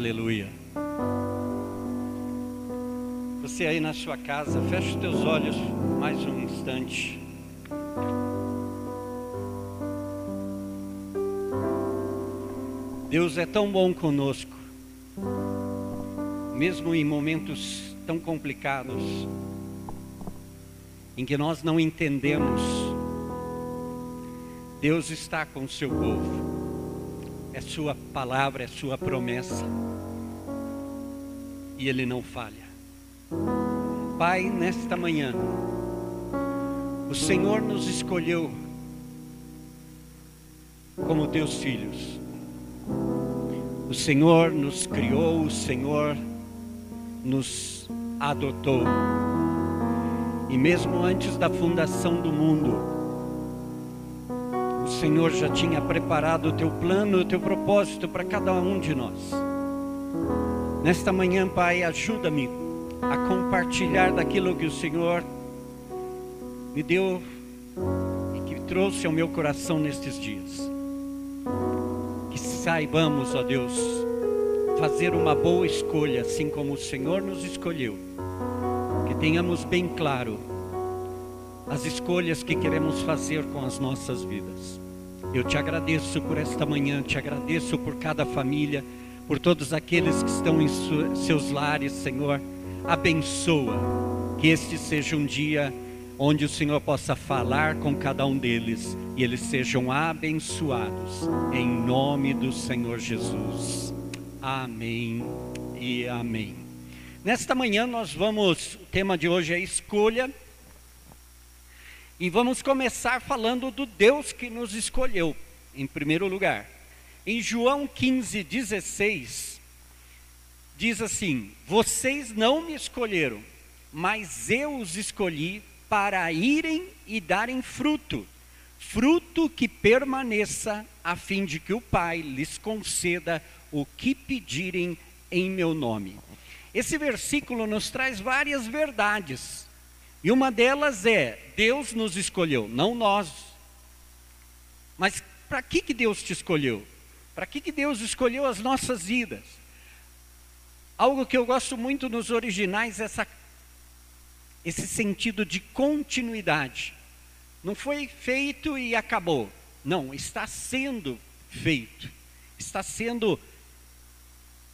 Aleluia. Você aí na sua casa, feche os teus olhos mais um instante. Deus é tão bom conosco, mesmo em momentos tão complicados, em que nós não entendemos. Deus está com o seu povo é Sua palavra, é Sua promessa. E Ele não falha. Pai, nesta manhã, o Senhor nos escolheu como Teus filhos. O Senhor nos criou, o Senhor nos adotou. E mesmo antes da fundação do mundo, Senhor já tinha preparado o teu plano, o teu propósito para cada um de nós. Nesta manhã, Pai, ajuda-me a compartilhar daquilo que o Senhor me deu e que trouxe ao meu coração nestes dias. Que saibamos, ó Deus, fazer uma boa escolha, assim como o Senhor nos escolheu. Que tenhamos bem claro as escolhas que queremos fazer com as nossas vidas. Eu te agradeço por esta manhã, te agradeço por cada família, por todos aqueles que estão em seus lares, Senhor. Abençoa que este seja um dia onde o Senhor possa falar com cada um deles e eles sejam abençoados, em nome do Senhor Jesus. Amém e amém. Nesta manhã nós vamos, o tema de hoje é escolha e vamos começar falando do Deus que nos escolheu, em primeiro lugar. Em João 15, 16, diz assim: Vocês não me escolheram, mas eu os escolhi para irem e darem fruto, fruto que permaneça, a fim de que o Pai lhes conceda o que pedirem em meu nome. Esse versículo nos traz várias verdades e uma delas é: Deus nos escolheu, não nós. Mas para que, que Deus te escolheu? Para que, que Deus escolheu as nossas vidas? Algo que eu gosto muito nos originais é essa, esse sentido de continuidade. Não foi feito e acabou. Não, está sendo feito. Está sendo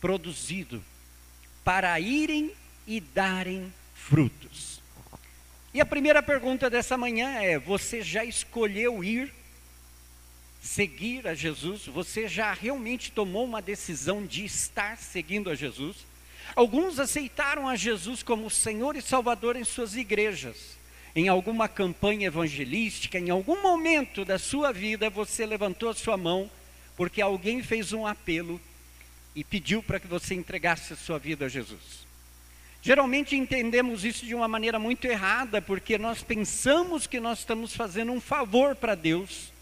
produzido para irem e darem frutos. E a primeira pergunta dessa manhã é: você já escolheu ir seguir a Jesus? Você já realmente tomou uma decisão de estar seguindo a Jesus? Alguns aceitaram a Jesus como Senhor e Salvador em suas igrejas. Em alguma campanha evangelística, em algum momento da sua vida, você levantou a sua mão porque alguém fez um apelo e pediu para que você entregasse a sua vida a Jesus. Geralmente entendemos isso de uma maneira muito errada, porque nós pensamos que nós estamos fazendo um favor para Deus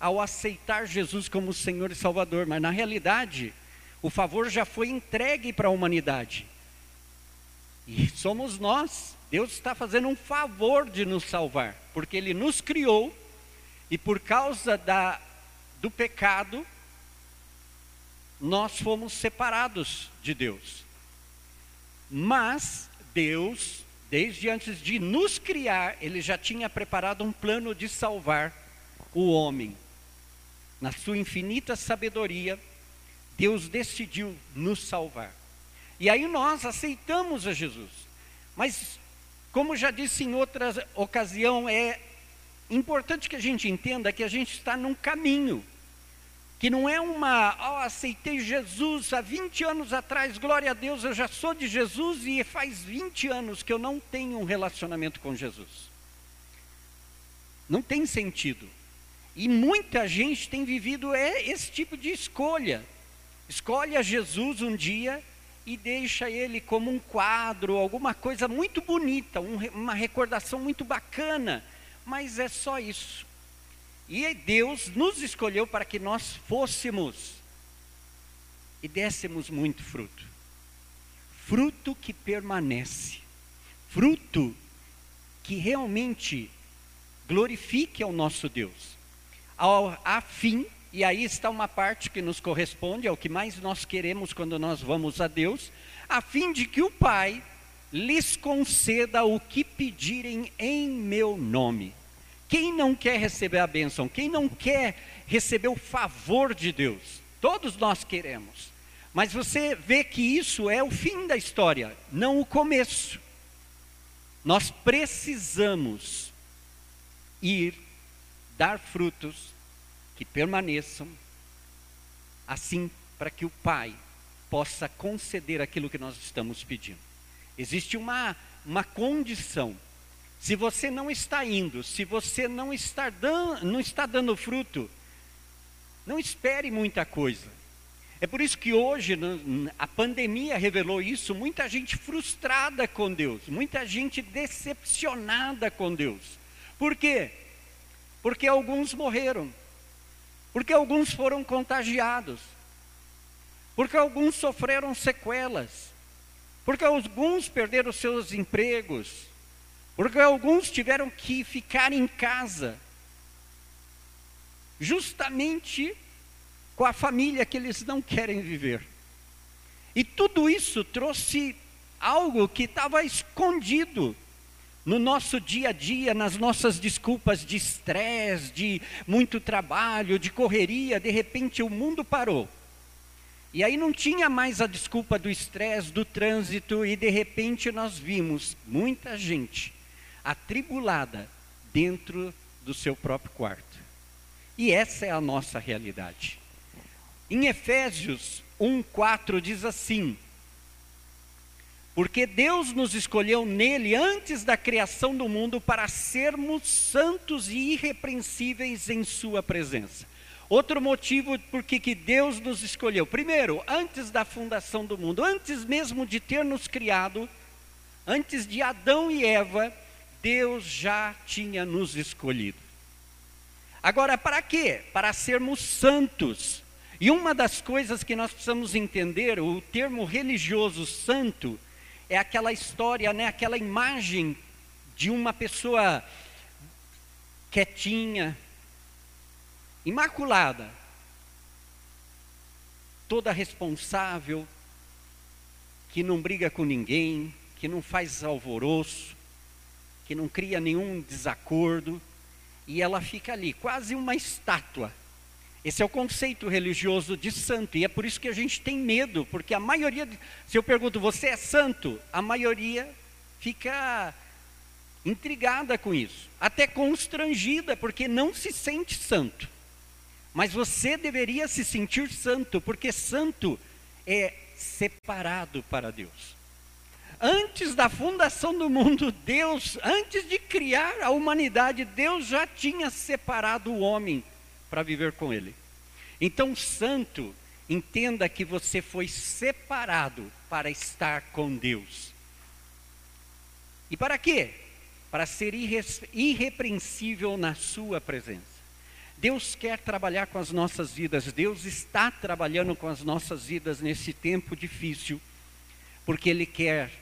ao aceitar Jesus como Senhor e Salvador, mas na realidade, o favor já foi entregue para a humanidade. E somos nós. Deus está fazendo um favor de nos salvar, porque Ele nos criou e por causa da, do pecado, nós fomos separados de Deus. Mas Deus, desde antes de nos criar, Ele já tinha preparado um plano de salvar o homem. Na sua infinita sabedoria, Deus decidiu nos salvar. E aí nós aceitamos a Jesus. Mas, como já disse em outra ocasião, é importante que a gente entenda que a gente está num caminho que não é uma, oh, aceitei Jesus há 20 anos atrás, glória a Deus, eu já sou de Jesus e faz 20 anos que eu não tenho um relacionamento com Jesus. Não tem sentido. E muita gente tem vivido é, esse tipo de escolha. Escolhe a Jesus um dia e deixa ele como um quadro, alguma coisa muito bonita, um, uma recordação muito bacana, mas é só isso. E Deus nos escolheu para que nós fôssemos e dessemos muito fruto. Fruto que permanece. Fruto que realmente glorifique ao nosso Deus. Ao, a fim e aí está uma parte que nos corresponde, é o que mais nós queremos quando nós vamos a Deus, a fim de que o Pai lhes conceda o que pedirem em meu nome. Quem não quer receber a bênção? Quem não quer receber o favor de Deus? Todos nós queremos. Mas você vê que isso é o fim da história, não o começo. Nós precisamos ir dar frutos que permaneçam, assim para que o Pai possa conceder aquilo que nós estamos pedindo. Existe uma, uma condição. Se você não está indo, se você não está, dando, não está dando fruto, não espere muita coisa. É por isso que hoje a pandemia revelou isso, muita gente frustrada com Deus, muita gente decepcionada com Deus. Por quê? Porque alguns morreram, porque alguns foram contagiados, porque alguns sofreram sequelas, porque alguns perderam seus empregos, porque alguns tiveram que ficar em casa, justamente com a família que eles não querem viver. E tudo isso trouxe algo que estava escondido no nosso dia a dia, nas nossas desculpas de estresse, de muito trabalho, de correria, de repente o mundo parou. E aí não tinha mais a desculpa do estresse, do trânsito, e de repente nós vimos muita gente atribulada dentro do seu próprio quarto. E essa é a nossa realidade. Em Efésios 1:4 diz assim: porque Deus nos escolheu nele antes da criação do mundo para sermos santos e irrepreensíveis em Sua presença. Outro motivo por que Deus nos escolheu. Primeiro, antes da fundação do mundo, antes mesmo de ter nos criado, antes de Adão e Eva, Deus já tinha nos escolhido. Agora, para quê? Para sermos santos. E uma das coisas que nós precisamos entender, o termo religioso santo, é aquela história, né, aquela imagem de uma pessoa quietinha, imaculada, toda responsável, que não briga com ninguém, que não faz alvoroço, que não cria nenhum desacordo, e ela fica ali, quase uma estátua esse é o conceito religioso de santo, e é por isso que a gente tem medo, porque a maioria, se eu pergunto, você é santo? A maioria fica intrigada com isso, até constrangida, porque não se sente santo. Mas você deveria se sentir santo, porque santo é separado para Deus. Antes da fundação do mundo, Deus, antes de criar a humanidade, Deus já tinha separado o homem para viver com Ele. Então, santo, entenda que você foi separado para estar com Deus. E para quê? Para ser irrepreensível na Sua presença. Deus quer trabalhar com as nossas vidas, Deus está trabalhando com as nossas vidas nesse tempo difícil, porque Ele quer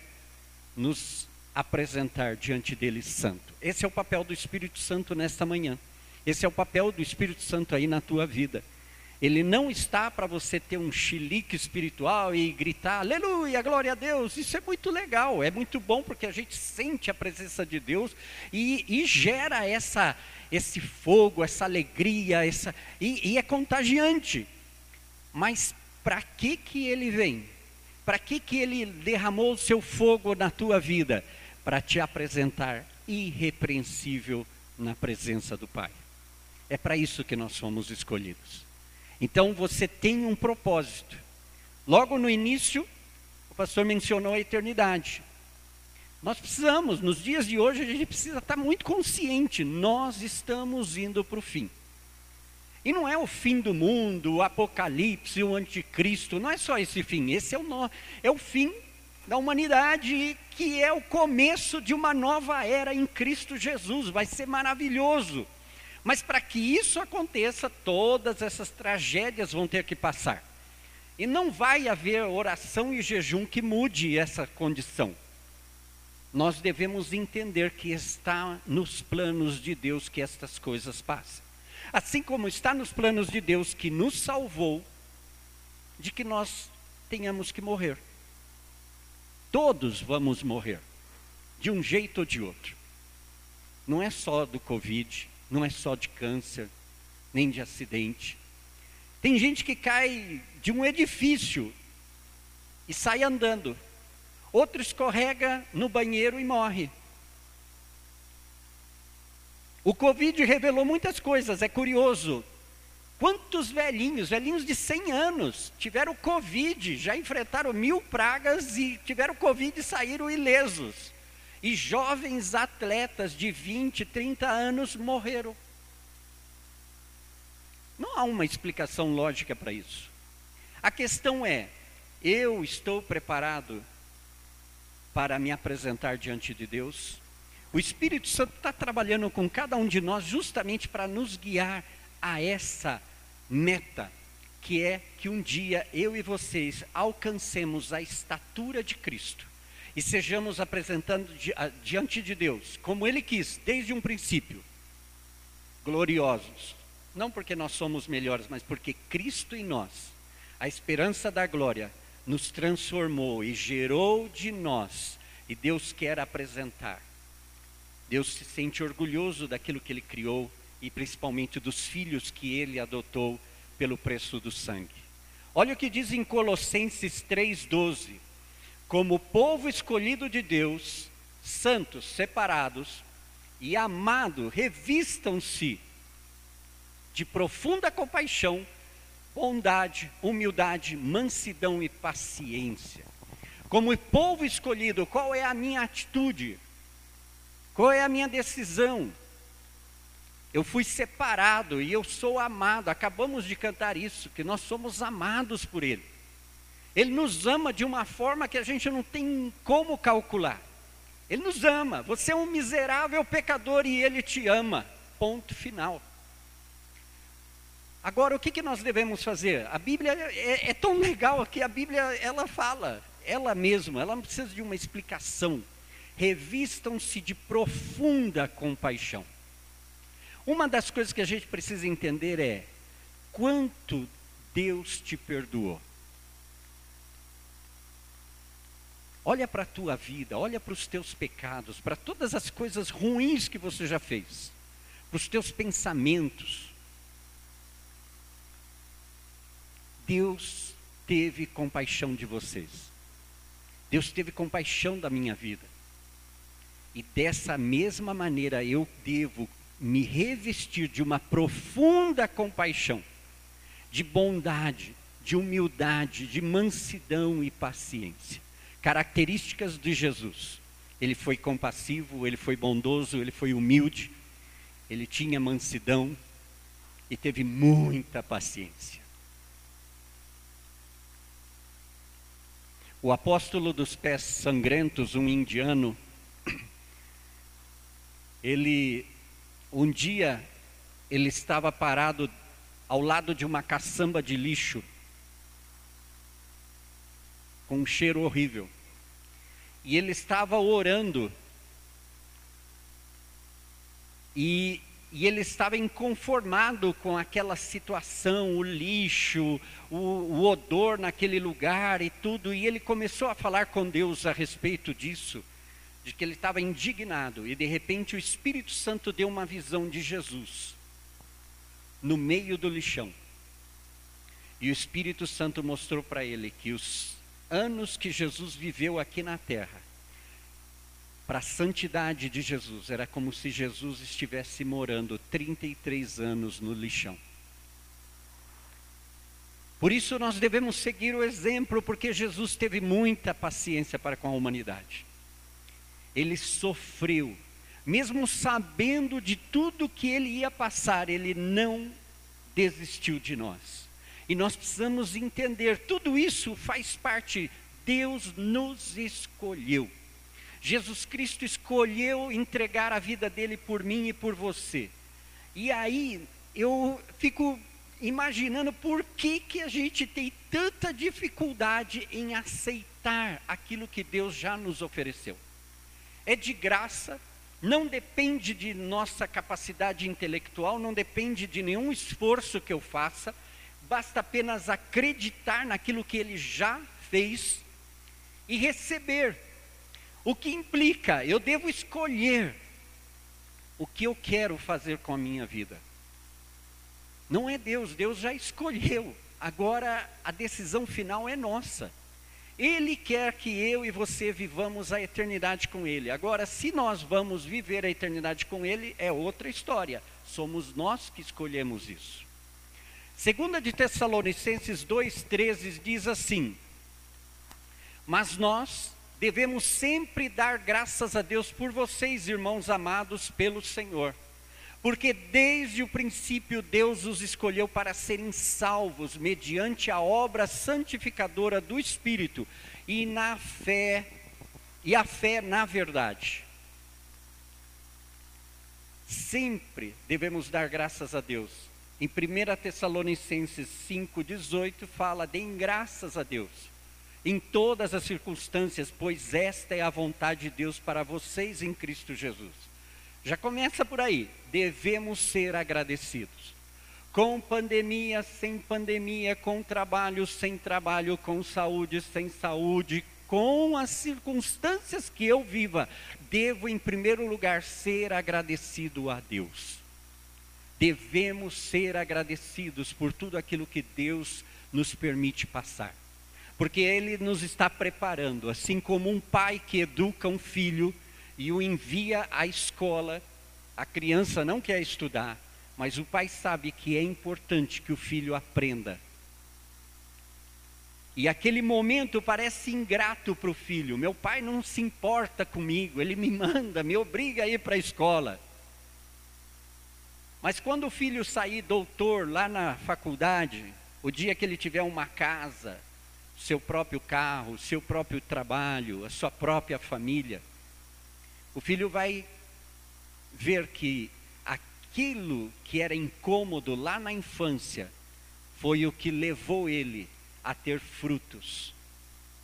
nos apresentar diante dele santo. Esse é o papel do Espírito Santo nesta manhã. Esse é o papel do Espírito Santo aí na tua vida. Ele não está para você ter um chilique espiritual e gritar, aleluia, glória a Deus. Isso é muito legal, é muito bom porque a gente sente a presença de Deus e, e gera essa, esse fogo, essa alegria, essa, e, e é contagiante. Mas para que, que ele vem? Para que, que ele derramou o seu fogo na tua vida? Para te apresentar irrepreensível na presença do Pai. É para isso que nós fomos escolhidos. Então você tem um propósito. Logo no início, o pastor mencionou a eternidade. Nós precisamos, nos dias de hoje, a gente precisa estar muito consciente, nós estamos indo para o fim. E não é o fim do mundo, o apocalipse, o anticristo, não é só esse fim, esse é o, é o fim da humanidade, que é o começo de uma nova era em Cristo Jesus, vai ser maravilhoso. Mas para que isso aconteça, todas essas tragédias vão ter que passar. E não vai haver oração e jejum que mude essa condição. Nós devemos entender que está nos planos de Deus que estas coisas passem. Assim como está nos planos de Deus que nos salvou, de que nós tenhamos que morrer. Todos vamos morrer, de um jeito ou de outro. Não é só do Covid, não é só de câncer, nem de acidente. Tem gente que cai de um edifício e sai andando. Outro escorrega no banheiro e morre. O Covid revelou muitas coisas, é curioso. Quantos velhinhos, velhinhos de 100 anos, tiveram Covid, já enfrentaram mil pragas e tiveram Covid e saíram ilesos. E jovens atletas de 20, 30 anos morreram. Não há uma explicação lógica para isso. A questão é: eu estou preparado para me apresentar diante de Deus? O Espírito Santo está trabalhando com cada um de nós justamente para nos guiar a essa meta, que é que um dia eu e vocês alcancemos a estatura de Cristo e sejamos apresentando diante de Deus, como Ele quis, desde um princípio, gloriosos, não porque nós somos melhores, mas porque Cristo em nós, a esperança da glória, nos transformou e gerou de nós, e Deus quer apresentar. Deus se sente orgulhoso daquilo que Ele criou e principalmente dos filhos que Ele adotou pelo preço do sangue. Olha o que diz em Colossenses 3,12: Como povo escolhido de Deus, santos, separados e amado, revistam-se de profunda compaixão, bondade, humildade, mansidão e paciência. Como povo escolhido, qual é a minha atitude? Qual é a minha decisão? Eu fui separado e eu sou amado. Acabamos de cantar isso, que nós somos amados por Ele. Ele nos ama de uma forma que a gente não tem como calcular. Ele nos ama. Você é um miserável pecador e Ele te ama. Ponto final. Agora, o que, que nós devemos fazer? A Bíblia é, é tão legal que a Bíblia ela fala, ela mesma, ela não precisa de uma explicação. Revistam-se de profunda compaixão. Uma das coisas que a gente precisa entender é quanto Deus te perdoou. Olha para a tua vida, olha para os teus pecados, para todas as coisas ruins que você já fez, para os teus pensamentos, Deus teve compaixão de vocês. Deus teve compaixão da minha vida. E dessa mesma maneira eu devo me revestir de uma profunda compaixão, de bondade, de humildade, de mansidão e paciência. Características de Jesus. Ele foi compassivo, ele foi bondoso, ele foi humilde, ele tinha mansidão e teve muita paciência. O apóstolo dos pés sangrentos, um indiano, ele um dia ele estava parado ao lado de uma caçamba de lixo com um cheiro horrível. E ele estava orando. E e ele estava inconformado com aquela situação, o lixo, o, o, odor naquele lugar e tudo, e ele começou a falar com Deus a respeito disso, de que ele estava indignado, e de repente o Espírito Santo deu uma visão de Jesus no meio do lixão. E o Espírito Santo mostrou para ele que os anos que Jesus viveu aqui na terra para a santidade de Jesus. Era como se Jesus estivesse morando 33 anos no lixão. Por isso nós devemos seguir o exemplo, porque Jesus teve muita paciência para com a humanidade. Ele sofreu, mesmo sabendo de tudo que ele ia passar, ele não desistiu de nós. E nós precisamos entender, tudo isso faz parte, Deus nos escolheu. Jesus Cristo escolheu entregar a vida dele por mim e por você. E aí eu fico imaginando por que, que a gente tem tanta dificuldade em aceitar aquilo que Deus já nos ofereceu. É de graça, não depende de nossa capacidade intelectual, não depende de nenhum esforço que eu faça, basta apenas acreditar naquilo que ele já fez e receber. O que implica, eu devo escolher o que eu quero fazer com a minha vida. Não é Deus, Deus já escolheu. Agora a decisão final é nossa. Ele quer que eu e você vivamos a eternidade com Ele. Agora, se nós vamos viver a eternidade com Ele, é outra história. Somos nós que escolhemos isso. Segunda de Tessalonicenses 2,13 diz assim: Mas nós devemos sempre dar graças a Deus por vocês, irmãos amados pelo Senhor porque desde o princípio Deus os escolheu para serem salvos mediante a obra santificadora do Espírito e na fé e a fé na verdade. Sempre devemos dar graças a Deus. Em 1 Tessalonicenses 5,18 fala: deem graças a Deus em todas as circunstâncias, pois esta é a vontade de Deus para vocês em Cristo Jesus. Já começa por aí. Devemos ser agradecidos. Com pandemia, sem pandemia, com trabalho, sem trabalho, com saúde, sem saúde, com as circunstâncias que eu viva, devo em primeiro lugar ser agradecido a Deus. Devemos ser agradecidos por tudo aquilo que Deus nos permite passar. Porque Ele nos está preparando, assim como um pai que educa um filho, e o envia à escola. A criança não quer estudar, mas o pai sabe que é importante que o filho aprenda. E aquele momento parece ingrato para o filho. Meu pai não se importa comigo, ele me manda, me obriga a ir para a escola. Mas quando o filho sair doutor lá na faculdade, o dia que ele tiver uma casa, seu próprio carro, seu próprio trabalho, a sua própria família, o filho vai ver que aquilo que era incômodo lá na infância foi o que levou ele a ter frutos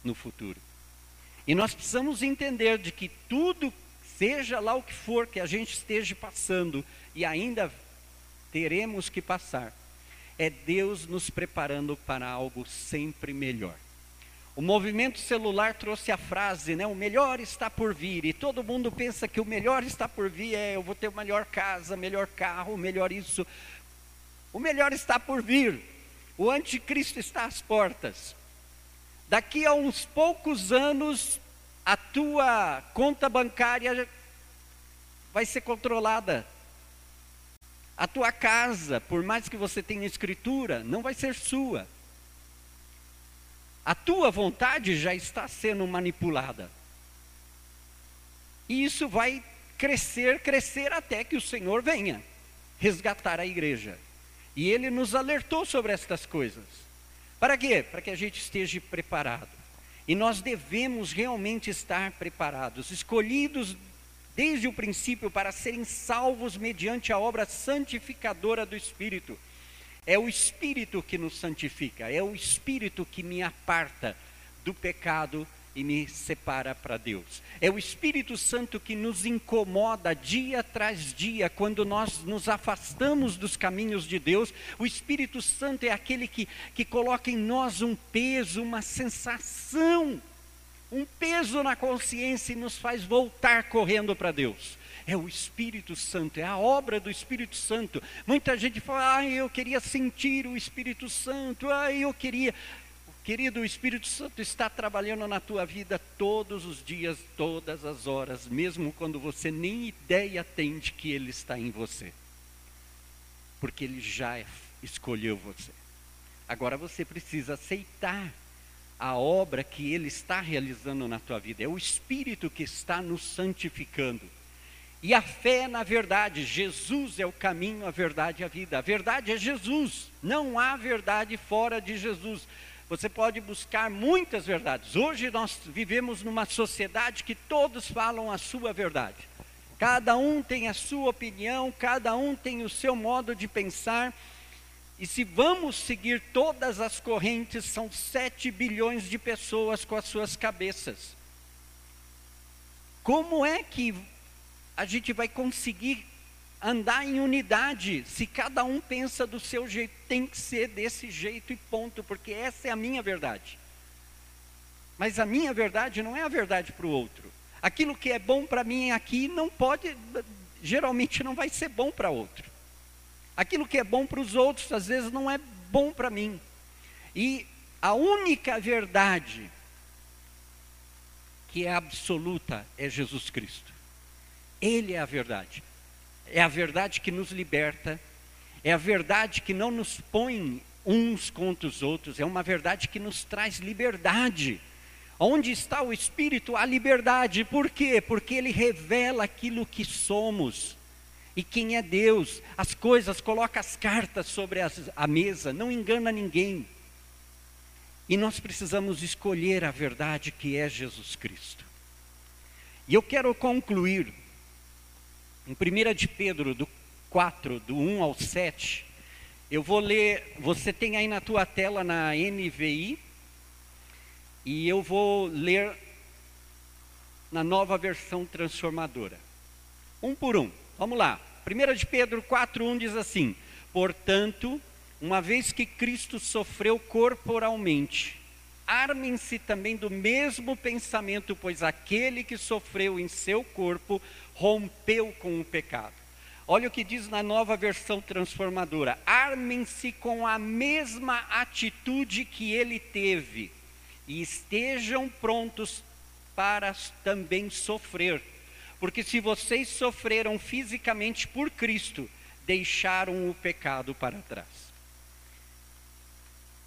no futuro. E nós precisamos entender de que tudo, seja lá o que for que a gente esteja passando e ainda teremos que passar, é Deus nos preparando para algo sempre melhor. O movimento celular trouxe a frase, né? O melhor está por vir. E todo mundo pensa que o melhor está por vir é eu vou ter melhor casa, melhor carro, melhor isso. O melhor está por vir. O anticristo está às portas. Daqui a uns poucos anos, a tua conta bancária vai ser controlada. A tua casa, por mais que você tenha escritura, não vai ser sua a tua vontade já está sendo manipulada. E isso vai crescer, crescer até que o Senhor venha resgatar a igreja. E ele nos alertou sobre estas coisas. Para quê? Para que a gente esteja preparado. E nós devemos realmente estar preparados, escolhidos desde o princípio para serem salvos mediante a obra santificadora do Espírito. É o Espírito que nos santifica, é o Espírito que me aparta do pecado e me separa para Deus. É o Espírito Santo que nos incomoda dia tras dia, quando nós nos afastamos dos caminhos de Deus. O Espírito Santo é aquele que, que coloca em nós um peso, uma sensação, um peso na consciência e nos faz voltar correndo para Deus é o Espírito Santo, é a obra do Espírito Santo. Muita gente fala, ah, eu queria sentir o Espírito Santo, ah, eu queria. Querido, o Espírito Santo está trabalhando na tua vida todos os dias, todas as horas, mesmo quando você nem ideia tem de que Ele está em você. Porque Ele já escolheu você. Agora você precisa aceitar a obra que Ele está realizando na tua vida. É o Espírito que está nos santificando. E a fé é na verdade, Jesus é o caminho, a verdade e a vida. A verdade é Jesus, não há verdade fora de Jesus. Você pode buscar muitas verdades. Hoje nós vivemos numa sociedade que todos falam a sua verdade. Cada um tem a sua opinião, cada um tem o seu modo de pensar. E se vamos seguir todas as correntes, são 7 bilhões de pessoas com as suas cabeças. Como é que a gente vai conseguir andar em unidade se cada um pensa do seu jeito. Tem que ser desse jeito e ponto, porque essa é a minha verdade. Mas a minha verdade não é a verdade para o outro. Aquilo que é bom para mim aqui não pode, geralmente não vai ser bom para outro. Aquilo que é bom para os outros, às vezes, não é bom para mim. E a única verdade que é absoluta é Jesus Cristo. Ele é a verdade. É a verdade que nos liberta, é a verdade que não nos põe uns contra os outros, é uma verdade que nos traz liberdade. Onde está o Espírito? A liberdade. Por quê? Porque ele revela aquilo que somos. E quem é Deus? As coisas, coloca as cartas sobre as, a mesa, não engana ninguém. E nós precisamos escolher a verdade que é Jesus Cristo. E eu quero concluir em 1 de Pedro, do 4, do 1 ao 7, eu vou ler, você tem aí na tua tela na NVI, e eu vou ler na nova versão transformadora. Um por um. Vamos lá. 1 de Pedro 4:1 diz assim: "Portanto, uma vez que Cristo sofreu corporalmente, armem-se também do mesmo pensamento, pois aquele que sofreu em seu corpo rompeu com o pecado. Olha o que diz na nova versão transformadora: armem-se com a mesma atitude que ele teve e estejam prontos para também sofrer. Porque se vocês sofreram fisicamente por Cristo, deixaram o pecado para trás.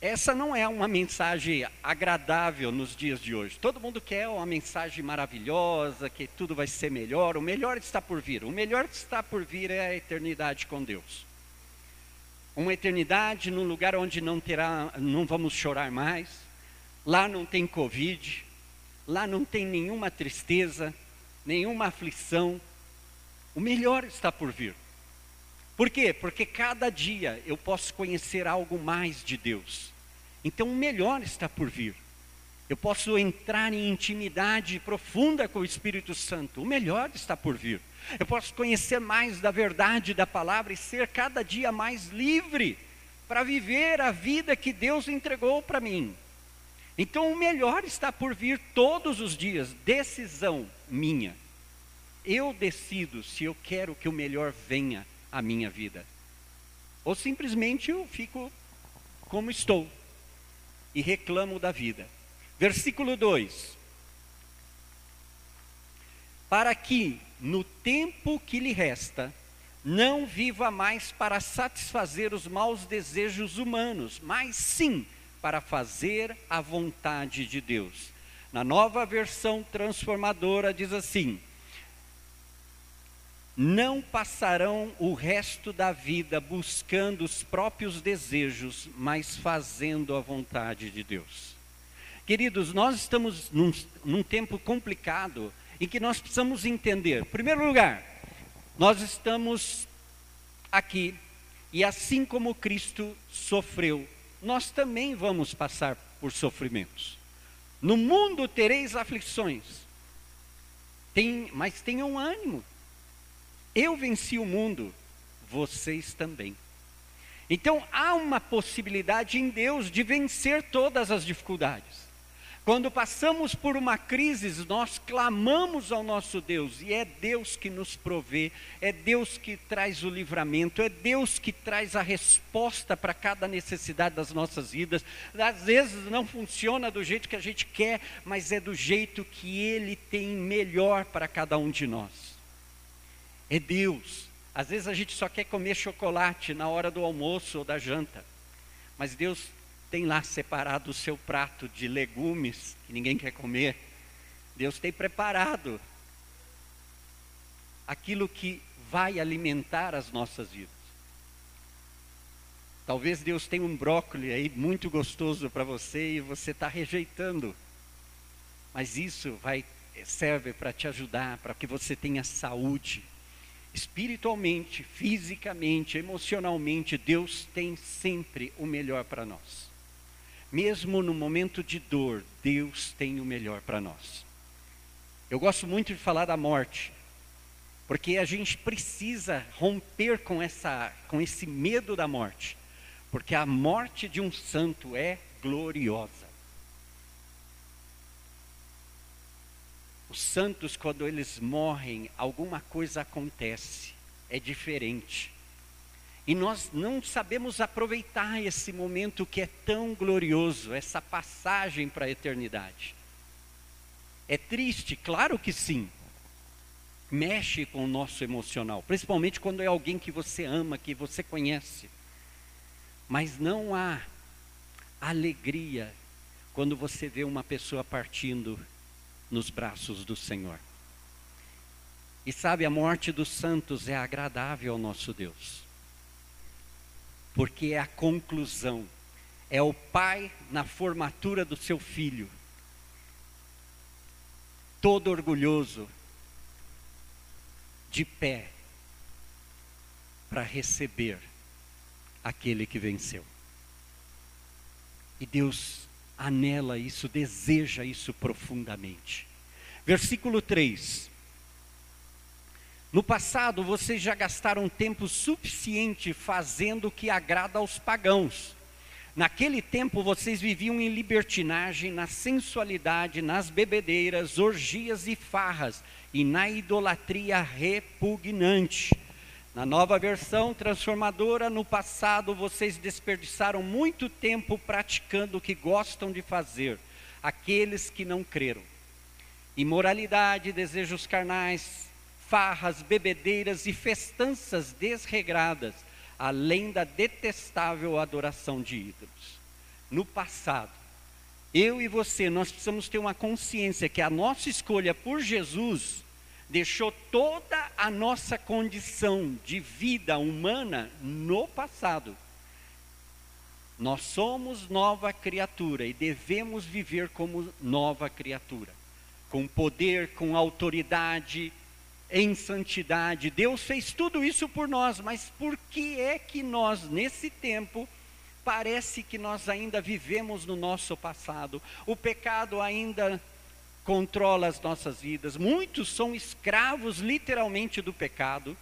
Essa não é uma mensagem agradável nos dias de hoje. Todo mundo quer uma mensagem maravilhosa, que tudo vai ser melhor. O melhor está por vir. O melhor que está por vir é a eternidade com Deus. Uma eternidade num lugar onde não terá, não vamos chorar mais. Lá não tem covid, lá não tem nenhuma tristeza, nenhuma aflição. O melhor está por vir. Por quê? Porque cada dia eu posso conhecer algo mais de Deus. Então o melhor está por vir. Eu posso entrar em intimidade profunda com o Espírito Santo. O melhor está por vir. Eu posso conhecer mais da verdade da palavra e ser cada dia mais livre para viver a vida que Deus entregou para mim. Então o melhor está por vir todos os dias. Decisão minha. Eu decido se eu quero que o melhor venha a minha vida. Ou simplesmente eu fico como estou e reclamo da vida. Versículo 2: Para que no tempo que lhe resta, não viva mais para satisfazer os maus desejos humanos, mas sim para fazer a vontade de Deus. Na nova versão transformadora diz assim: não passarão o resto da vida buscando os próprios desejos, mas fazendo a vontade de Deus. Queridos, nós estamos num, num tempo complicado em que nós precisamos entender. Em primeiro lugar, nós estamos aqui e assim como Cristo sofreu, nós também vamos passar por sofrimentos. No mundo tereis aflições, tem, mas tenham ânimo. Eu venci o mundo, vocês também. Então há uma possibilidade em Deus de vencer todas as dificuldades. Quando passamos por uma crise, nós clamamos ao nosso Deus, e é Deus que nos provê, é Deus que traz o livramento, é Deus que traz a resposta para cada necessidade das nossas vidas. Às vezes não funciona do jeito que a gente quer, mas é do jeito que Ele tem melhor para cada um de nós é Deus. Às vezes a gente só quer comer chocolate na hora do almoço ou da janta, mas Deus tem lá separado o seu prato de legumes que ninguém quer comer. Deus tem preparado aquilo que vai alimentar as nossas vidas. Talvez Deus tenha um brócolis aí muito gostoso para você e você está rejeitando. Mas isso vai serve para te ajudar, para que você tenha saúde espiritualmente, fisicamente, emocionalmente, Deus tem sempre o melhor para nós. Mesmo no momento de dor, Deus tem o melhor para nós. Eu gosto muito de falar da morte. Porque a gente precisa romper com, essa, com esse medo da morte. Porque a morte de um santo é gloriosa. Os santos, quando eles morrem, alguma coisa acontece, é diferente. E nós não sabemos aproveitar esse momento que é tão glorioso, essa passagem para a eternidade. É triste, claro que sim. Mexe com o nosso emocional, principalmente quando é alguém que você ama, que você conhece. Mas não há alegria quando você vê uma pessoa partindo nos braços do Senhor. E sabe, a morte dos santos é agradável ao nosso Deus, porque é a conclusão, é o pai na formatura do seu filho, todo orgulhoso, de pé, para receber aquele que venceu. E Deus anela isso, deseja isso profundamente. Versículo 3. No passado vocês já gastaram tempo suficiente fazendo o que agrada aos pagãos Naquele tempo vocês viviam em libertinagem, na sensualidade, nas bebedeiras, orgias e farras, e na idolatria repugnante. Na nova versão transformadora, no passado vocês desperdiçaram muito tempo praticando o que gostam de fazer, aqueles que não creram. Imoralidade, desejos carnais, farras, bebedeiras e festanças desregradas além da detestável adoração de ídolos. No passado, eu e você, nós precisamos ter uma consciência que a nossa escolha por Jesus deixou toda a nossa condição de vida humana no passado. Nós somos nova criatura e devemos viver como nova criatura, com poder, com autoridade, em santidade. Deus fez tudo isso por nós, mas por que é que nós, nesse tempo, parece que nós ainda vivemos no nosso passado? O pecado ainda controla as nossas vidas. Muitos são escravos, literalmente, do pecado.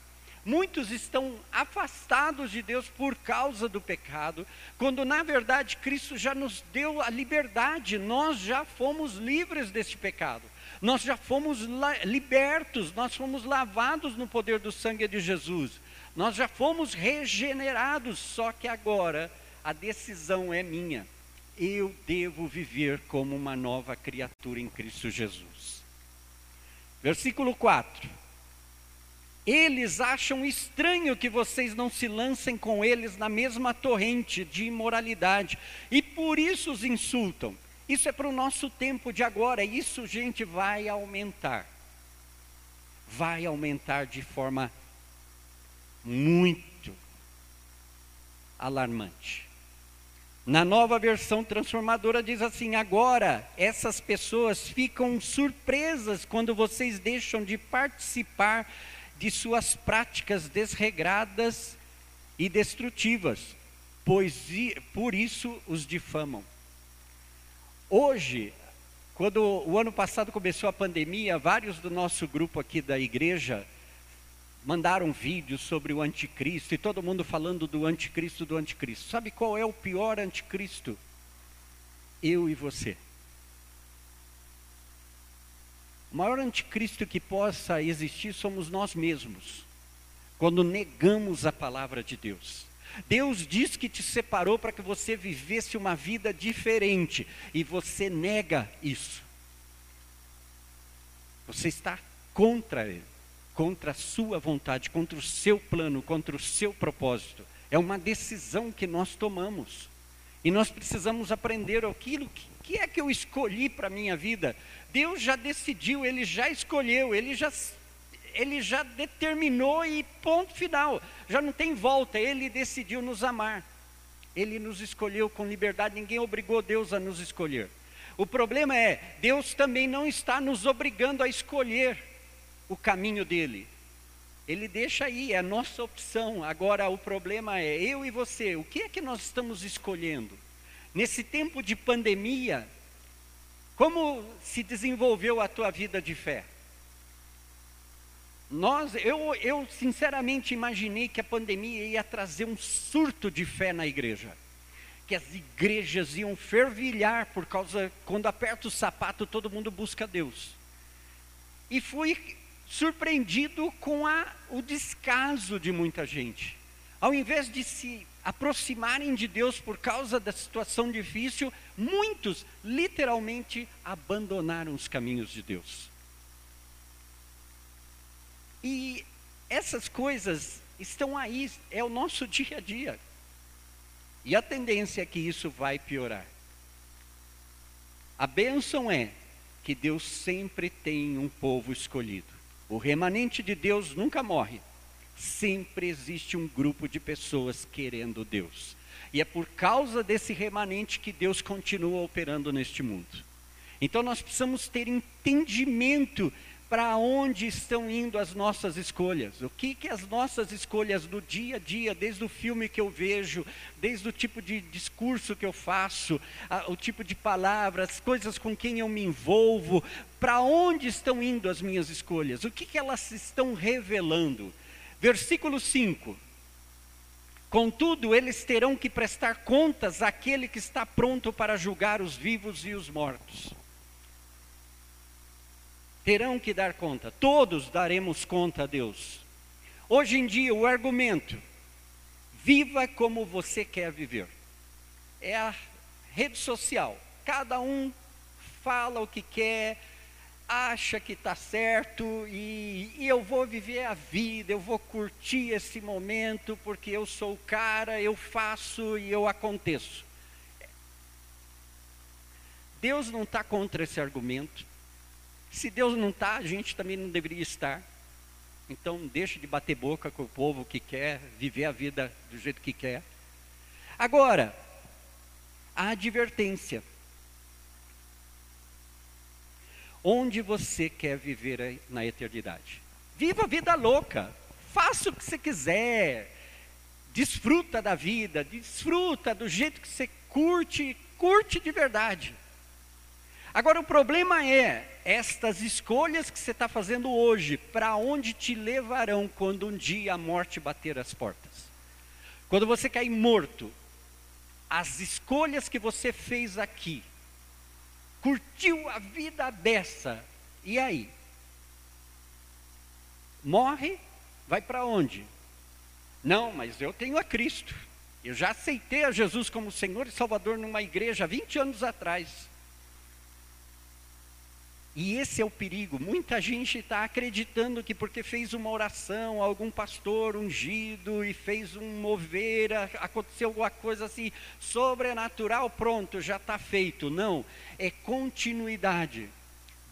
Muitos estão afastados de Deus por causa do pecado, quando na verdade Cristo já nos deu a liberdade, nós já fomos livres deste pecado. Nós já fomos libertos, nós fomos lavados no poder do sangue de Jesus. Nós já fomos regenerados, só que agora a decisão é minha. Eu devo viver como uma nova criatura em Cristo Jesus. Versículo 4. Eles acham estranho que vocês não se lancem com eles na mesma torrente de imoralidade e por isso os insultam. Isso é para o nosso tempo de agora, isso, gente, vai aumentar. Vai aumentar de forma muito alarmante. Na nova versão transformadora diz assim: agora essas pessoas ficam surpresas quando vocês deixam de participar de suas práticas desregradas e destrutivas, pois por isso os difamam. Hoje, quando o ano passado começou a pandemia, vários do nosso grupo aqui da igreja mandaram vídeos sobre o anticristo e todo mundo falando do anticristo, do anticristo. Sabe qual é o pior anticristo? Eu e você. O maior anticristo que possa existir somos nós mesmos, quando negamos a palavra de Deus. Deus diz que te separou para que você vivesse uma vida diferente e você nega isso. Você está contra Ele, contra a sua vontade, contra o seu plano, contra o seu propósito. É uma decisão que nós tomamos. E nós precisamos aprender aquilo que, que é que eu escolhi para a minha vida. Deus já decidiu, Ele já escolheu, Ele já ele já determinou e ponto final. Já não tem volta, ele decidiu nos amar. Ele nos escolheu com liberdade, ninguém obrigou Deus a nos escolher. O problema é, Deus também não está nos obrigando a escolher o caminho dele. Ele deixa aí, é a nossa opção. Agora o problema é eu e você, o que é que nós estamos escolhendo? Nesse tempo de pandemia, como se desenvolveu a tua vida de fé? Nós, eu, eu sinceramente imaginei que a pandemia ia trazer um surto de fé na igreja. Que as igrejas iam fervilhar por causa, quando aperta o sapato, todo mundo busca Deus. E fui surpreendido com a, o descaso de muita gente. Ao invés de se aproximarem de Deus por causa da situação difícil, muitos literalmente abandonaram os caminhos de Deus. E essas coisas estão aí, é o nosso dia a dia. E a tendência é que isso vai piorar. A bênção é que Deus sempre tem um povo escolhido. O remanente de Deus nunca morre. Sempre existe um grupo de pessoas querendo Deus. E é por causa desse remanente que Deus continua operando neste mundo. Então nós precisamos ter entendimento para onde estão indo as nossas escolhas? O que que as nossas escolhas do dia a dia, desde o filme que eu vejo, desde o tipo de discurso que eu faço, a, o tipo de palavras, coisas com quem eu me envolvo, para onde estão indo as minhas escolhas? O que que elas estão revelando? Versículo 5. Contudo, eles terão que prestar contas àquele que está pronto para julgar os vivos e os mortos terão que dar conta, todos daremos conta a Deus. Hoje em dia, o argumento, viva como você quer viver, é a rede social, cada um fala o que quer, acha que está certo e, e, eu vou viver a vida, eu vou curtir esse momento porque eu sou o cara, eu faço e eu aconteço. Deus não está contra esse argumento. Se Deus não está, a gente também não deveria estar. Então, deixe de bater boca com o povo que quer viver a vida do jeito que quer. Agora, a advertência. Onde você quer viver na eternidade? Viva a vida louca. Faça o que você quiser. Desfruta da vida, desfruta do jeito que você curte, curte de verdade. Agora o problema é, estas escolhas que você está fazendo hoje, para onde te levarão quando um dia a morte bater as portas? Quando você cair morto, as escolhas que você fez aqui, curtiu a vida dessa, e aí? Morre, vai para onde? Não, mas eu tenho a Cristo. Eu já aceitei a Jesus como Senhor e Salvador numa igreja há 20 anos atrás. E esse é o perigo. Muita gente está acreditando que porque fez uma oração, algum pastor ungido e fez um mover, aconteceu alguma coisa assim sobrenatural, pronto, já está feito. Não, é continuidade.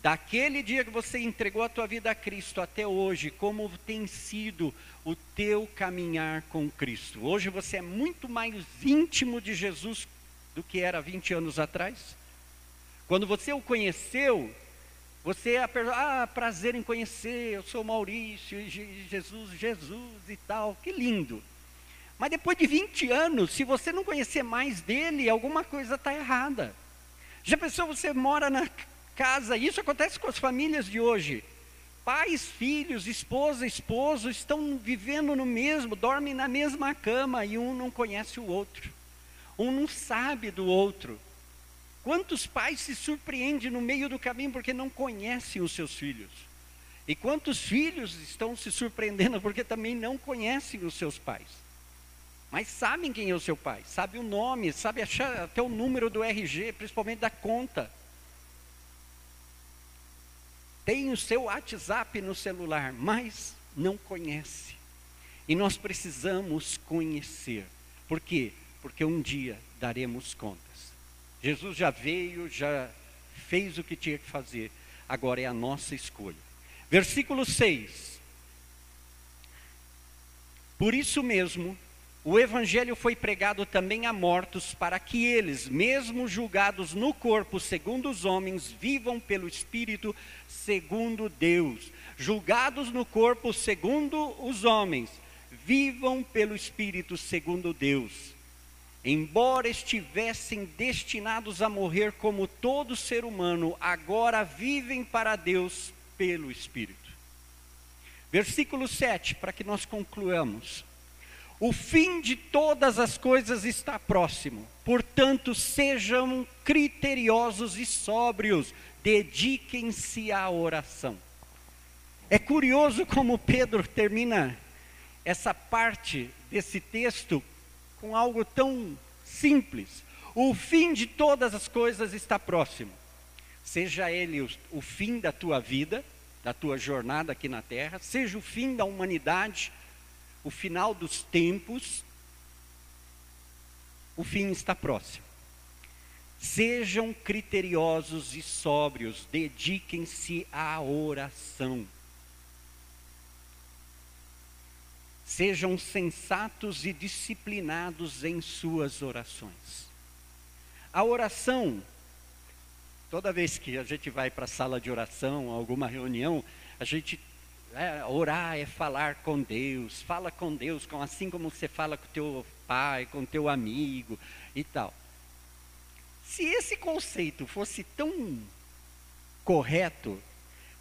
Daquele dia que você entregou a tua vida a Cristo até hoje, como tem sido o teu caminhar com Cristo? Hoje você é muito mais íntimo de Jesus do que era 20 anos atrás? Quando você o conheceu, você é ah, prazer em conhecer, eu sou Maurício, Jesus, Jesus e tal, que lindo. Mas depois de 20 anos, se você não conhecer mais dele, alguma coisa está errada. Já pensou, você mora na casa, isso acontece com as famílias de hoje. Pais, filhos, esposa, esposo estão vivendo no mesmo, dormem na mesma cama e um não conhece o outro. Um não sabe do outro. Quantos pais se surpreendem no meio do caminho porque não conhecem os seus filhos? E quantos filhos estão se surpreendendo porque também não conhecem os seus pais? Mas sabem quem é o seu pai, sabe o nome, sabe achar até o número do RG, principalmente da conta. Tem o seu WhatsApp no celular, mas não conhece. E nós precisamos conhecer. Por quê? Porque um dia daremos conta. Jesus já veio, já fez o que tinha que fazer, agora é a nossa escolha. Versículo 6. Por isso mesmo, o evangelho foi pregado também a mortos, para que eles, mesmo julgados no corpo segundo os homens, vivam pelo espírito segundo Deus. Julgados no corpo segundo os homens, vivam pelo espírito segundo Deus embora estivessem destinados a morrer como todo ser humano, agora vivem para Deus pelo Espírito. Versículo 7, para que nós concluamos. O fim de todas as coisas está próximo, portanto, sejam criteriosos e sóbrios, dediquem-se à oração. É curioso como Pedro termina essa parte desse texto com algo tão simples. O fim de todas as coisas está próximo. Seja ele o, o fim da tua vida, da tua jornada aqui na terra, seja o fim da humanidade, o final dos tempos, o fim está próximo. Sejam criteriosos e sóbrios, dediquem-se à oração. Sejam sensatos e disciplinados em suas orações. A oração, toda vez que a gente vai para a sala de oração, alguma reunião, a gente é, orar é falar com Deus, fala com Deus, com, assim como você fala com teu pai, com teu amigo e tal. Se esse conceito fosse tão correto,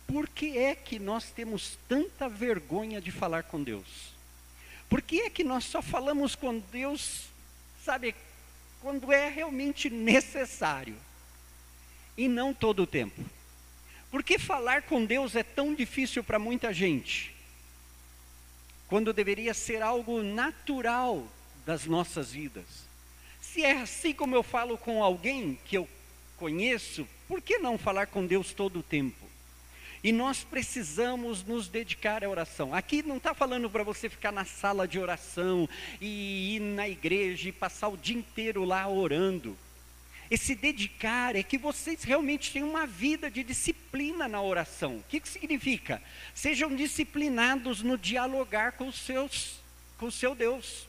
por que é que nós temos tanta vergonha de falar com Deus? Por que é que nós só falamos com Deus, sabe, quando é realmente necessário e não todo o tempo? Por que falar com Deus é tão difícil para muita gente? Quando deveria ser algo natural das nossas vidas. Se é assim como eu falo com alguém que eu conheço, por que não falar com Deus todo o tempo? E nós precisamos nos dedicar à oração. Aqui não está falando para você ficar na sala de oração e ir na igreja e passar o dia inteiro lá orando. Esse dedicar é que vocês realmente tenham uma vida de disciplina na oração. O que, que significa? Sejam disciplinados no dialogar com, os seus, com o seu Deus.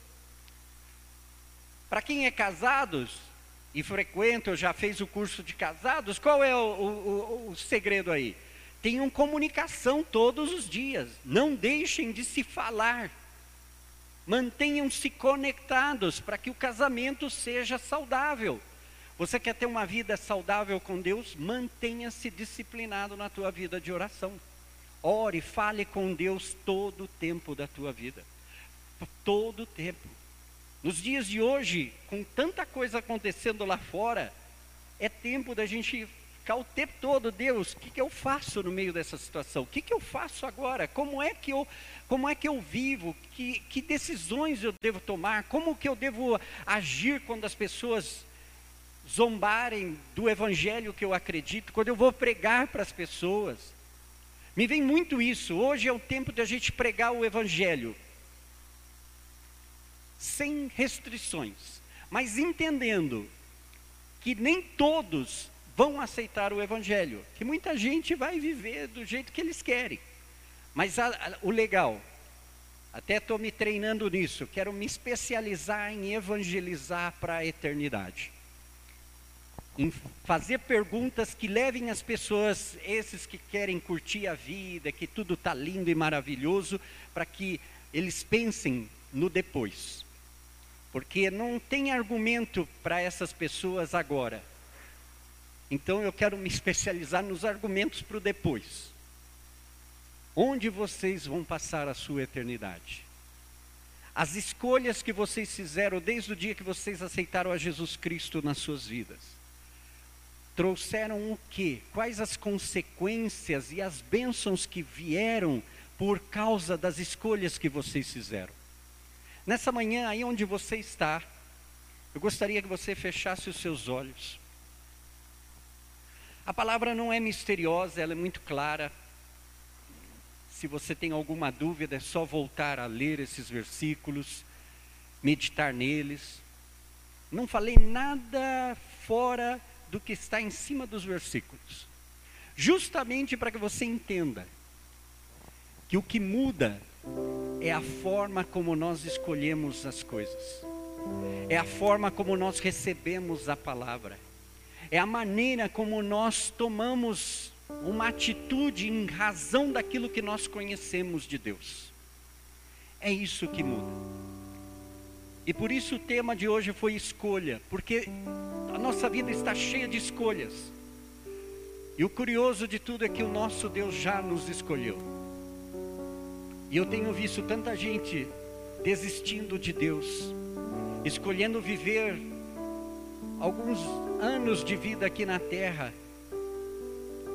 Para quem é casados e frequenta, ou já fez o curso de casados, qual é o, o, o segredo aí? Tenham comunicação todos os dias. Não deixem de se falar. Mantenham-se conectados para que o casamento seja saudável. Você quer ter uma vida saudável com Deus? Mantenha-se disciplinado na tua vida de oração. Ore, fale com Deus todo o tempo da tua vida. Todo o tempo. Nos dias de hoje, com tanta coisa acontecendo lá fora, é tempo da gente ficar o tempo todo, Deus, o que, que eu faço no meio dessa situação? O que, que eu faço agora? Como é que eu, como é que eu vivo? Que, que decisões eu devo tomar? Como que eu devo agir quando as pessoas zombarem do evangelho que eu acredito, quando eu vou pregar para as pessoas. Me vem muito isso. Hoje é o tempo de a gente pregar o evangelho sem restrições, mas entendendo que nem todos vão aceitar o evangelho, que muita gente vai viver do jeito que eles querem. Mas a, a, o legal, até estou me treinando nisso, quero me especializar em evangelizar para a eternidade em fazer perguntas que levem as pessoas, esses que querem curtir a vida, que tudo está lindo e maravilhoso, para que eles pensem no depois. Porque não tem argumento para essas pessoas agora. Então eu quero me especializar nos argumentos para o depois. Onde vocês vão passar a sua eternidade? As escolhas que vocês fizeram desde o dia que vocês aceitaram a Jesus Cristo nas suas vidas trouxeram o quê? Quais as consequências e as bênçãos que vieram por causa das escolhas que vocês fizeram? Nessa manhã, aí onde você está, eu gostaria que você fechasse os seus olhos. A palavra não é misteriosa, ela é muito clara. Se você tem alguma dúvida, é só voltar a ler esses versículos, meditar neles. Não falei nada fora do que está em cima dos versículos. Justamente para que você entenda que o que muda é a forma como nós escolhemos as coisas, é a forma como nós recebemos a palavra, é a maneira como nós tomamos uma atitude em razão daquilo que nós conhecemos de Deus. É isso que muda. E por isso o tema de hoje foi escolha, porque a nossa vida está cheia de escolhas. E o curioso de tudo é que o nosso Deus já nos escolheu. E eu tenho visto tanta gente desistindo de Deus, escolhendo viver alguns anos de vida aqui na terra,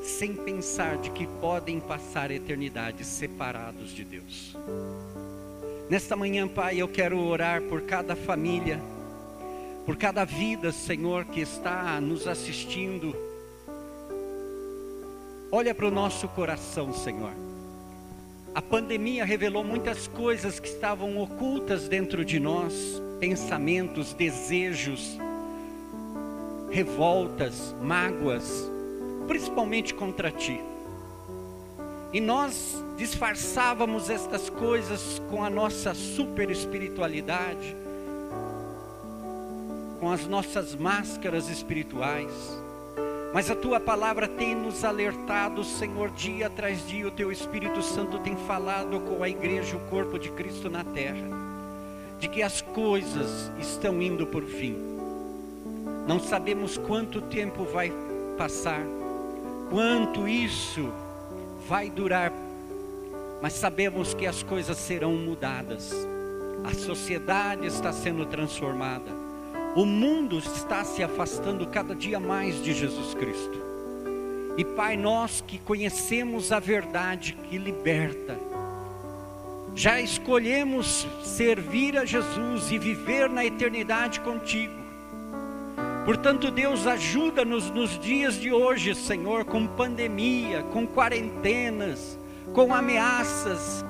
sem pensar de que podem passar a eternidade separados de Deus. Nesta manhã, Pai, eu quero orar por cada família, por cada vida, Senhor, que está nos assistindo. Olha para o nosso coração, Senhor. A pandemia revelou muitas coisas que estavam ocultas dentro de nós, pensamentos, desejos, revoltas, mágoas, principalmente contra ti. E nós disfarçávamos estas coisas com a nossa super espiritualidade, com as nossas máscaras espirituais. Mas a tua palavra tem nos alertado, Senhor, dia atrás dia, o teu Espírito Santo tem falado com a igreja, o corpo de Cristo na terra, de que as coisas estão indo por fim. Não sabemos quanto tempo vai passar, quanto isso vai durar, mas sabemos que as coisas serão mudadas. A sociedade está sendo transformada. O mundo está se afastando cada dia mais de Jesus Cristo. E Pai, nós que conhecemos a verdade que liberta, já escolhemos servir a Jesus e viver na eternidade contigo. Portanto, Deus ajuda-nos nos dias de hoje, Senhor, com pandemia, com quarentenas, com ameaças,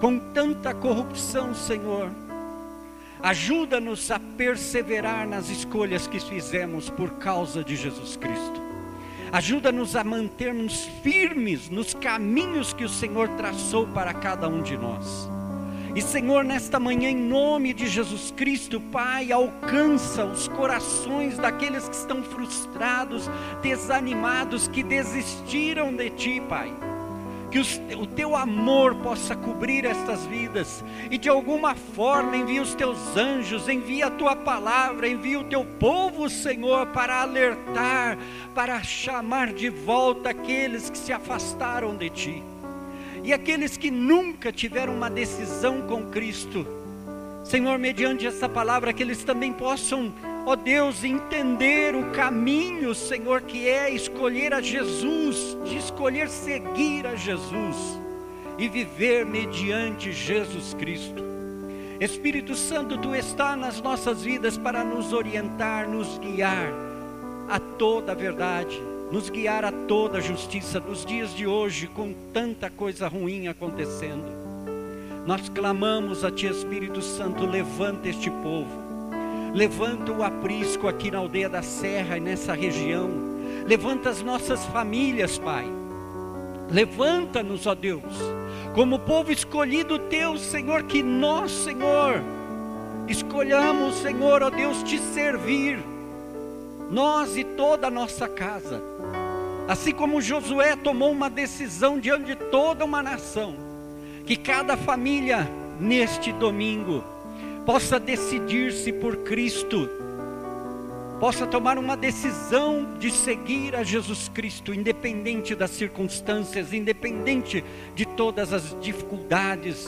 com tanta corrupção, Senhor Ajuda-nos a perseverar nas escolhas que fizemos por causa de Jesus Cristo. Ajuda-nos a mantermos firmes nos caminhos que o Senhor traçou para cada um de nós. E Senhor, nesta manhã, em nome de Jesus Cristo, Pai, alcança os corações daqueles que estão frustrados, desanimados, que desistiram de Ti, Pai. Que o teu amor possa cobrir estas vidas, e de alguma forma envia os teus anjos, envia a tua palavra, envia o teu povo, Senhor, para alertar, para chamar de volta aqueles que se afastaram de ti, e aqueles que nunca tiveram uma decisão com Cristo, Senhor, mediante essa palavra, que eles também possam ó Deus, entender o caminho, Senhor, que é escolher a Jesus, de escolher seguir a Jesus e viver mediante Jesus Cristo. Espírito Santo, tu está nas nossas vidas para nos orientar, nos guiar a toda a verdade, nos guiar a toda a justiça nos dias de hoje, com tanta coisa ruim acontecendo. Nós clamamos a Ti, Espírito Santo, levanta este povo Levanta o aprisco aqui na aldeia da Serra e nessa região. Levanta as nossas famílias, Pai. Levanta-nos, ó Deus, como povo escolhido teu, Senhor, que nós, Senhor, escolhamos, Senhor, ó Deus, te servir, nós e toda a nossa casa. Assim como Josué tomou uma decisão diante de toda uma nação, que cada família neste domingo possa decidir-se por Cristo, possa tomar uma decisão de seguir a Jesus Cristo, independente das circunstâncias, independente de todas as dificuldades,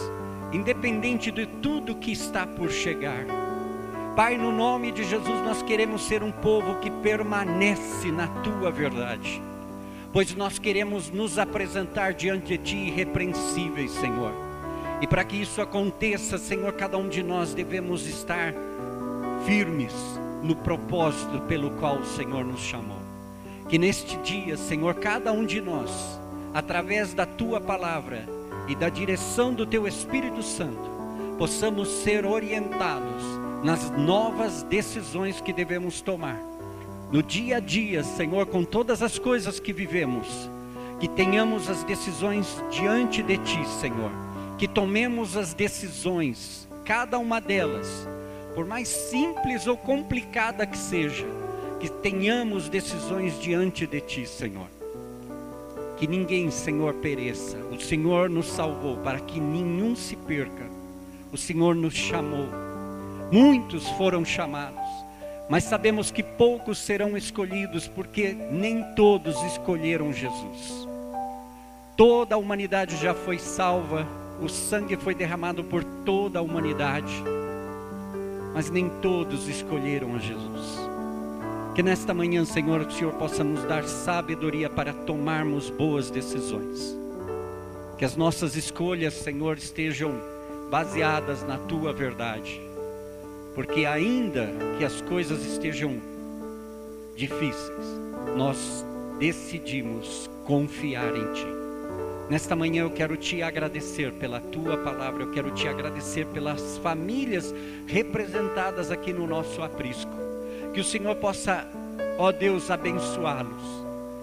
independente de tudo que está por chegar. Pai, no nome de Jesus, nós queremos ser um povo que permanece na tua verdade, pois nós queremos nos apresentar diante de ti irrepreensíveis, Senhor e para que isso aconteça, Senhor, cada um de nós devemos estar firmes no propósito pelo qual o Senhor nos chamou. Que neste dia, Senhor, cada um de nós, através da tua palavra e da direção do teu Espírito Santo, possamos ser orientados nas novas decisões que devemos tomar. No dia a dia, Senhor, com todas as coisas que vivemos, que tenhamos as decisões diante de ti, Senhor que tomemos as decisões, cada uma delas, por mais simples ou complicada que seja, que tenhamos decisões diante de Ti, Senhor. Que ninguém, Senhor, pereça. O Senhor nos salvou para que nenhum se perca. O Senhor nos chamou. Muitos foram chamados, mas sabemos que poucos serão escolhidos, porque nem todos escolheram Jesus. Toda a humanidade já foi salva, o sangue foi derramado por toda a humanidade, mas nem todos escolheram a Jesus. Que nesta manhã, Senhor, o Senhor possa nos dar sabedoria para tomarmos boas decisões. Que as nossas escolhas, Senhor, estejam baseadas na tua verdade. Porque ainda que as coisas estejam difíceis, nós decidimos confiar em ti. Nesta manhã eu quero te agradecer pela tua palavra, eu quero te agradecer pelas famílias representadas aqui no nosso aprisco. Que o Senhor possa, ó Deus, abençoá-los.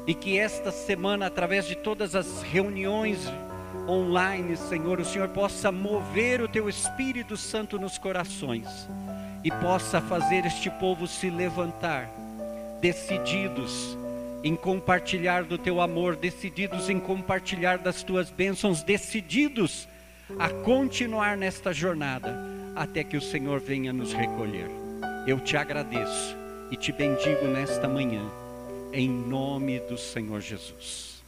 E que esta semana, através de todas as reuniões online, Senhor, o Senhor possa mover o teu Espírito Santo nos corações e possa fazer este povo se levantar decididos em compartilhar do teu amor, decididos em compartilhar das tuas bênçãos, decididos a continuar nesta jornada até que o Senhor venha nos recolher. Eu te agradeço e te bendigo nesta manhã, em nome do Senhor Jesus.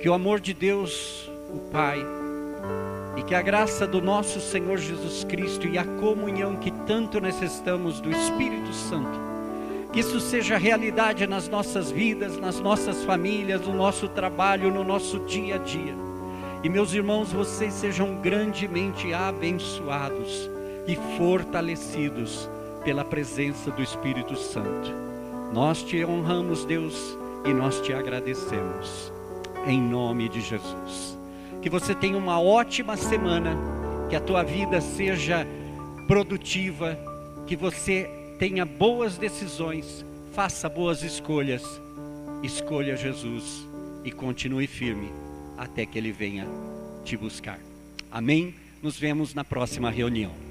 Que o amor de Deus, o Pai, e que a graça do nosso Senhor Jesus Cristo e a comunhão que tanto necessitamos do Espírito Santo que isso seja realidade nas nossas vidas, nas nossas famílias, no nosso trabalho, no nosso dia a dia. E meus irmãos, vocês sejam grandemente abençoados e fortalecidos pela presença do Espírito Santo. Nós te honramos, Deus, e nós te agradecemos. Em nome de Jesus. Que você tenha uma ótima semana, que a tua vida seja produtiva, que você tenha boas decisões, faça boas escolhas, escolha Jesus e continue firme até que Ele venha te buscar. Amém? Nos vemos na próxima reunião.